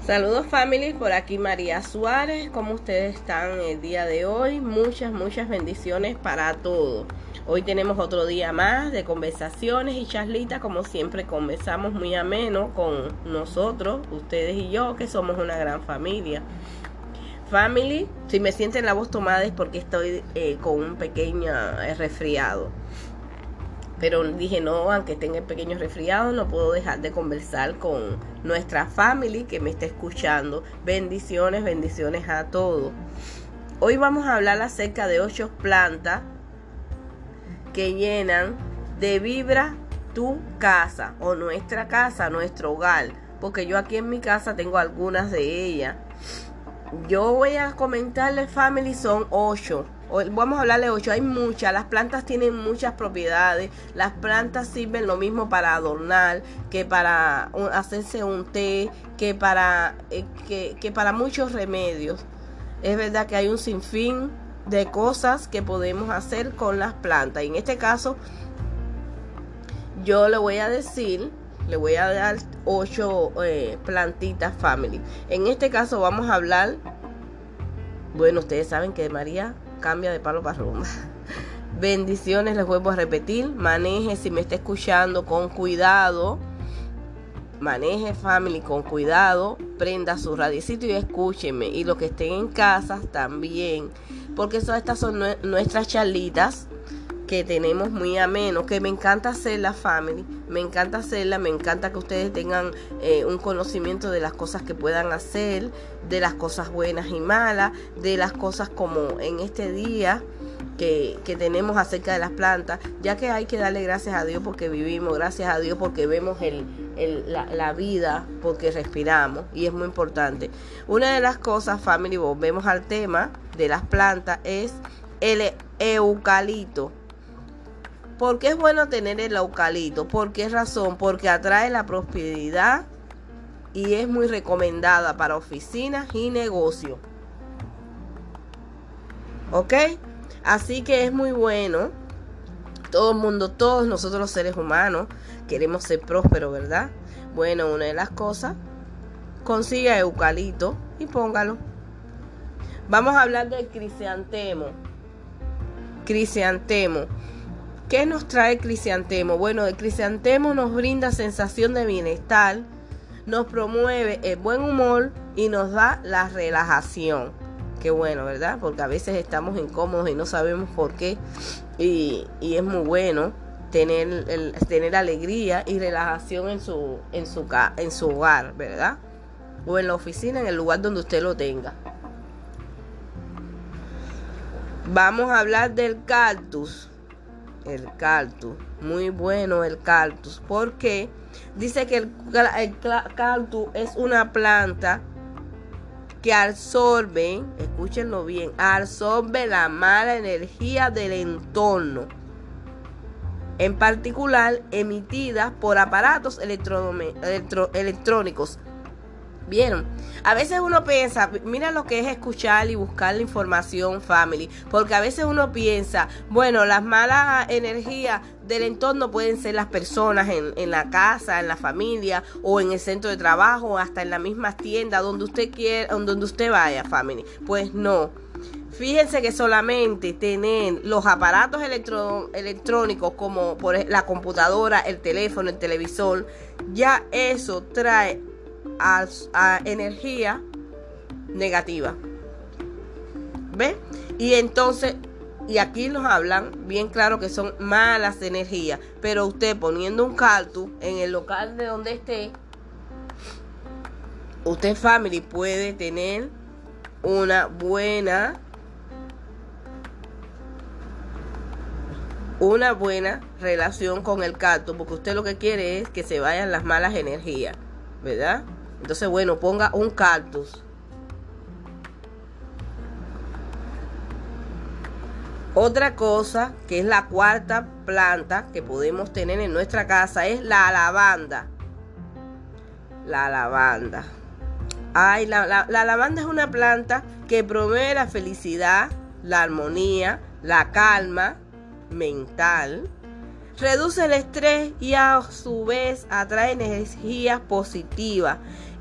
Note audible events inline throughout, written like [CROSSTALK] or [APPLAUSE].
Saludos family, por aquí María Suárez, ¿cómo ustedes están el día de hoy? Muchas, muchas bendiciones para todos. Hoy tenemos otro día más de conversaciones y charlitas, como siempre conversamos muy ameno con nosotros, ustedes y yo, que somos una gran familia. Family, si me sienten la voz tomada es porque estoy eh, con un pequeño eh, resfriado. Pero dije, no, aunque tenga pequeños resfriados, no puedo dejar de conversar con nuestra family que me está escuchando. Bendiciones, bendiciones a todos. Hoy vamos a hablar acerca de ocho plantas que llenan de vibra tu casa o nuestra casa, nuestro hogar. Porque yo aquí en mi casa tengo algunas de ellas. Yo voy a comentarle, family, son ocho vamos a hablar de ocho, hay muchas, las plantas tienen muchas propiedades, las plantas sirven lo mismo para adornar, que para hacerse un té, que para, eh, que, para muchos remedios. Es verdad que hay un sinfín de cosas que podemos hacer con las plantas. En este caso, yo le voy a decir, le voy a dar ocho eh, plantitas family. En este caso vamos a hablar, bueno, ustedes saben que María cambia de palo para rumba. [LAUGHS] Bendiciones, les vuelvo a repetir. Maneje si me está escuchando con cuidado. Maneje family con cuidado. Prenda su radicito y escúcheme. Y los que estén en casa también. Porque estas son nuestras charlitas que tenemos muy ameno, que me encanta hacer la family, me encanta hacerla, me encanta que ustedes tengan eh, un conocimiento de las cosas que puedan hacer, de las cosas buenas y malas, de las cosas como en este día que, tenemos acerca de las plantas, ya que hay que darle gracias a Dios porque vivimos, gracias a Dios porque vemos el, la, la, vida, porque respiramos y es muy importante. Una de las cosas, family, volvemos al tema de las plantas, es el eucalipto. ¿Por qué es bueno tener el eucalipto? ¿Por qué razón? Porque atrae la prosperidad y es muy recomendada para oficinas y negocios. ¿Ok? Así que es muy bueno. Todo el mundo, todos nosotros los seres humanos queremos ser prósperos, ¿verdad? Bueno, una de las cosas, consiga eucalipto y póngalo. Vamos a hablar del cristiantemo. Cristiantemo. ¿Qué nos trae el cristiantemo? Bueno, el cristiantemo nos brinda sensación de bienestar, nos promueve el buen humor y nos da la relajación. Qué bueno, ¿verdad? Porque a veces estamos incómodos y no sabemos por qué. Y, es muy bueno tener, tener alegría y relajación en su, en, su, en su hogar, ¿verdad? O en la oficina, en el lugar donde usted lo tenga. Vamos a hablar del cactus el cactus. Muy bueno el cactus. Porque dice que el, el cactus es una planta que absorbe, escúchenlo bien, absorbe la mala energía del entorno. En particular, emitida por aparatos electrónicos ¿Vieron? A veces uno piensa, mira lo que es escuchar y buscar la información family, porque a veces uno piensa, bueno, las malas energías del entorno pueden ser las personas en, en la casa, en la familia o en el centro de trabajo, hasta en la misma tienda, donde usted quiera, donde usted vaya, family. Pues no. Fíjense que solamente tener los aparatos electrónicos como por la computadora, el teléfono, el televisor, ya eso trae a, energía negativa. ¿Ve? Y entonces, y aquí nos hablan bien claro que son malas energías. Pero usted poniendo un cactus en el local de donde esté, usted family puede tener una buena una buena relación con el cactus porque usted lo que quiere es que se vayan las malas energías, ¿verdad? Entonces, bueno, ponga un cactus. Otra cosa que es la cuarta planta que podemos tener en nuestra casa es la lavanda. La lavanda. Ay, la, la lavanda es una planta que promueve la felicidad, la armonía, la calma mental, Reduce el estrés y a su vez atrae energías positivas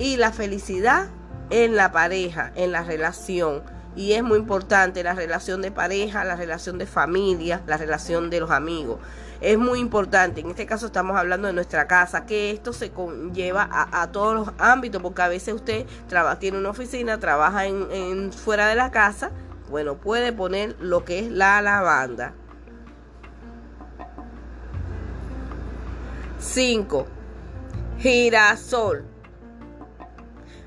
y la felicidad en la pareja, en la relación. Y es muy importante la relación de pareja, la relación de familia, la relación de los amigos. Es muy importante, en este caso estamos hablando de nuestra casa, que esto se conlleva a, todos los ámbitos, porque a veces usted trabaja, tiene una oficina, trabaja fuera de la casa, bueno, puede poner lo que es la lavanda. 5. Girasol.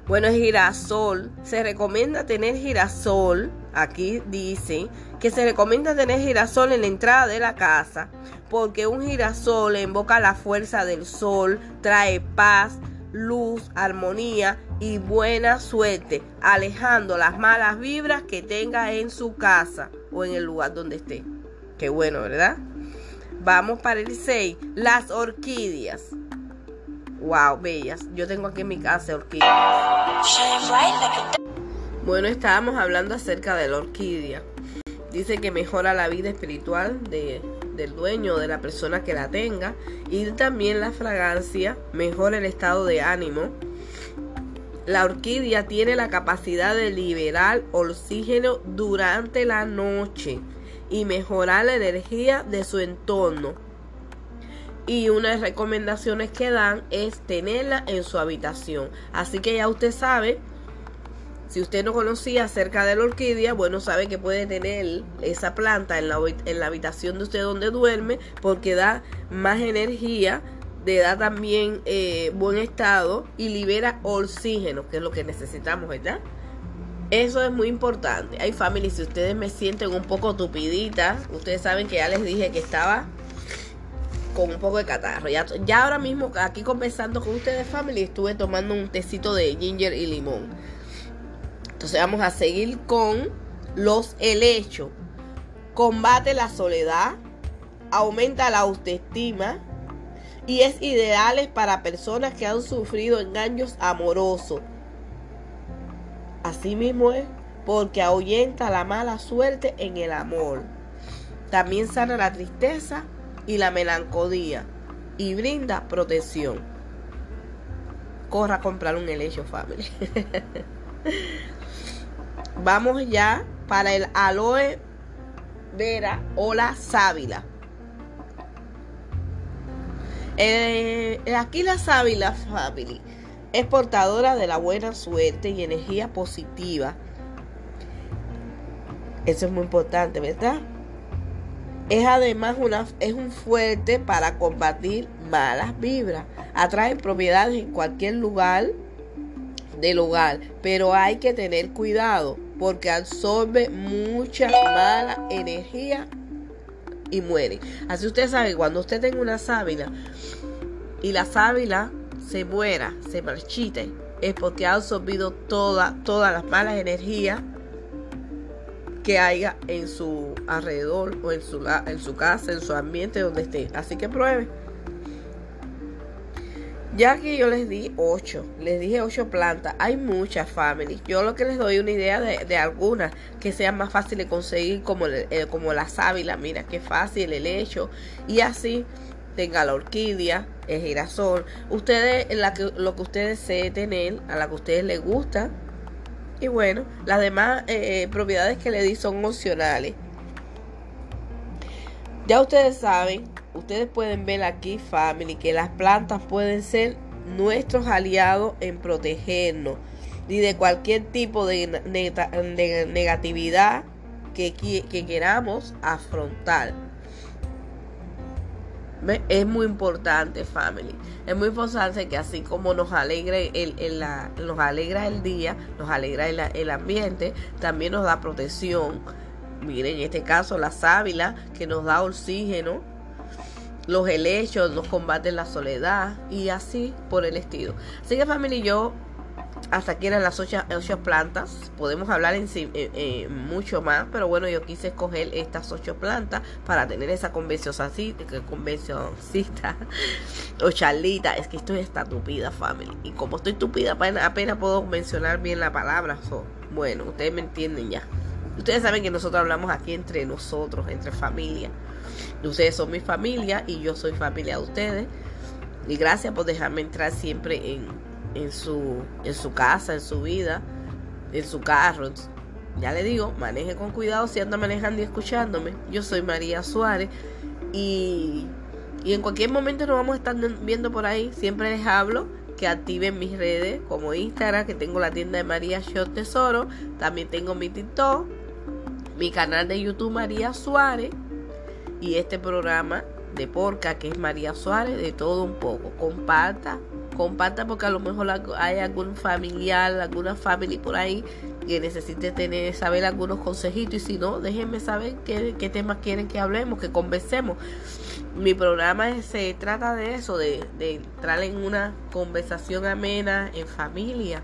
Bueno, girasol. Se recomienda tener girasol. Aquí dice que se recomienda tener girasol en la entrada de la casa. Porque un girasol invoca la fuerza del sol, trae paz, luz, armonía y buena suerte, alejando las malas vibras que tenga en su casa o en el lugar donde esté. Qué bueno, ¿verdad? Vamos para el 6. Las orquídeas. Wow, bellas. Yo tengo aquí en mi casa orquídeas. Bueno, estábamos hablando acerca de la orquídea. Dice que mejora la vida espiritual de, del dueño, de la persona que la tenga. Y también la fragancia mejora el estado de ánimo. La orquídea tiene la capacidad de liberar oxígeno durante la noche y mejorar la energía de su entorno. Y una de las recomendaciones que dan es tenerla en su habitación. Así que ya usted sabe, si usted no conocía acerca de la orquídea, bueno, sabe que puede tener esa planta en la, en la habitación de usted donde duerme porque da más energía, le da también eh, buen estado y libera oxígeno, que es lo que necesitamos, ¿verdad? Eso es muy importante. Hay familias, si ustedes me sienten un poco tupiditas, ustedes saben que ya les dije que estaba con un poco de catarro. Ya, ya ahora mismo aquí conversando con ustedes, family, estuve tomando un tecito de ginger y limón. Entonces vamos a seguir con los helechos. Combate la soledad, aumenta la autoestima y es ideal para personas que han sufrido engaños amorosos Así mismo es, porque ahuyenta la mala suerte en el amor. También sana la tristeza y la melancolía y brinda protección. Corra a comprar un helecho family. [LAUGHS] Vamos ya para el aloe vera o la sábila. Eh, aquí la sábila family es portadora de la buena suerte y energía positiva. Eso es muy importante, ¿verdad? Es además una, es un fuerte para combatir malas vibras. Atrae propiedades en cualquier lugar del hogar, pero hay que tener cuidado porque absorbe mucha mala energía y muere. Así usted sabe, cuando usted tenga una sábila y la sábila se muera, se marchite, es porque ha absorbido toda, todas las malas energías que haya en su alrededor o en su, en su casa, en su ambiente, donde esté. Así que pruebe. Ya que yo les di 8, les dije 8 plantas, hay muchas familias. Yo lo que les doy una idea de, algunas que sean más fáciles de conseguir, como, como la sábila, mira qué fácil el hecho. Y así tenga la orquídea, el girasol, ustedes, lo que ustedes desee tener, a la que a ustedes les gusta. Y bueno, las demás eh, propiedades que le di son opcionales. Ya ustedes saben, ustedes pueden ver aquí, family, que las plantas pueden ser nuestros aliados en protegernos y de cualquier tipo de, negatividad que, que queramos afrontar. Es muy importante, family. Es muy importante que así como nos alegra el, nos alegra el día, nos alegra el, ambiente, también nos da protección. Miren, en este caso la sábila que nos da oxígeno, los helechos nos combaten la soledad y así por el estilo. Así que family, yo hasta aquí eran las ocho, plantas. Podemos hablar en, sí mucho más, pero bueno, yo quise escoger estas ocho plantas para tener esa convencioncita [LAUGHS] o charlita. Es que estoy esta tupida, family. Y como estoy tupida, apenas, puedo mencionar bien la palabra. bueno, ustedes me entienden ya. Ustedes saben que nosotros hablamos aquí entre nosotros, entre familia. Ustedes son mi familia y yo soy familia de ustedes. Y gracias por dejarme entrar siempre en, en, su, en su casa, en su vida, en su carro. Ya le digo, maneje con cuidado si anda manejando y escuchándome. Yo soy María Suárez y, y en cualquier momento nos vamos a estar viendo por ahí. Siempre les hablo que activen mis redes como Instagram, que tengo la tienda de María Shot Tesoro. También tengo mi TikTok, mi canal de YouTube María Suárez y este programa de Porca que es María Suárez, de todo un poco. Comparta, comparta porque a lo mejor hay algún familiar, alguna familia por ahí que necesite tener, saber algunos consejitos y si no, déjenme saber qué, temas quieren que hablemos, que conversemos. Mi programa se trata de eso, de, entrar en una conversación amena en familia.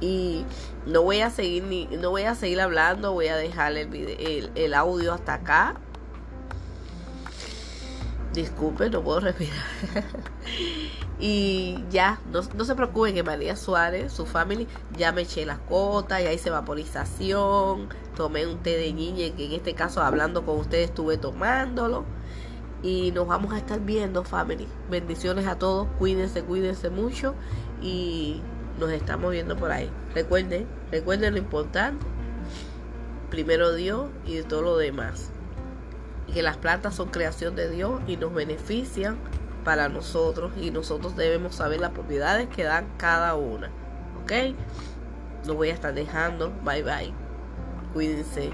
Y no voy a seguir ni no voy a seguir hablando voy a dejar el, el, audio hasta acá. Disculpe no puedo respirar [LAUGHS] y ya no, se preocupen que María Suárez su familia ya me eché las cotas ya hice vaporización tomé un té de niña que en este caso hablando con ustedes estuve tomándolo y nos vamos a estar viendo family bendiciones a todos cuídense cuídense mucho y nos estamos viendo por ahí. Recuerden, recuerden lo importante. Primero Dios y de todo lo demás. Que las plantas son creación de Dios y nos benefician para nosotros y nosotros debemos saber las propiedades que dan cada una. ¿Ok? Lo voy a estar dejando. Bye bye. Cuídense.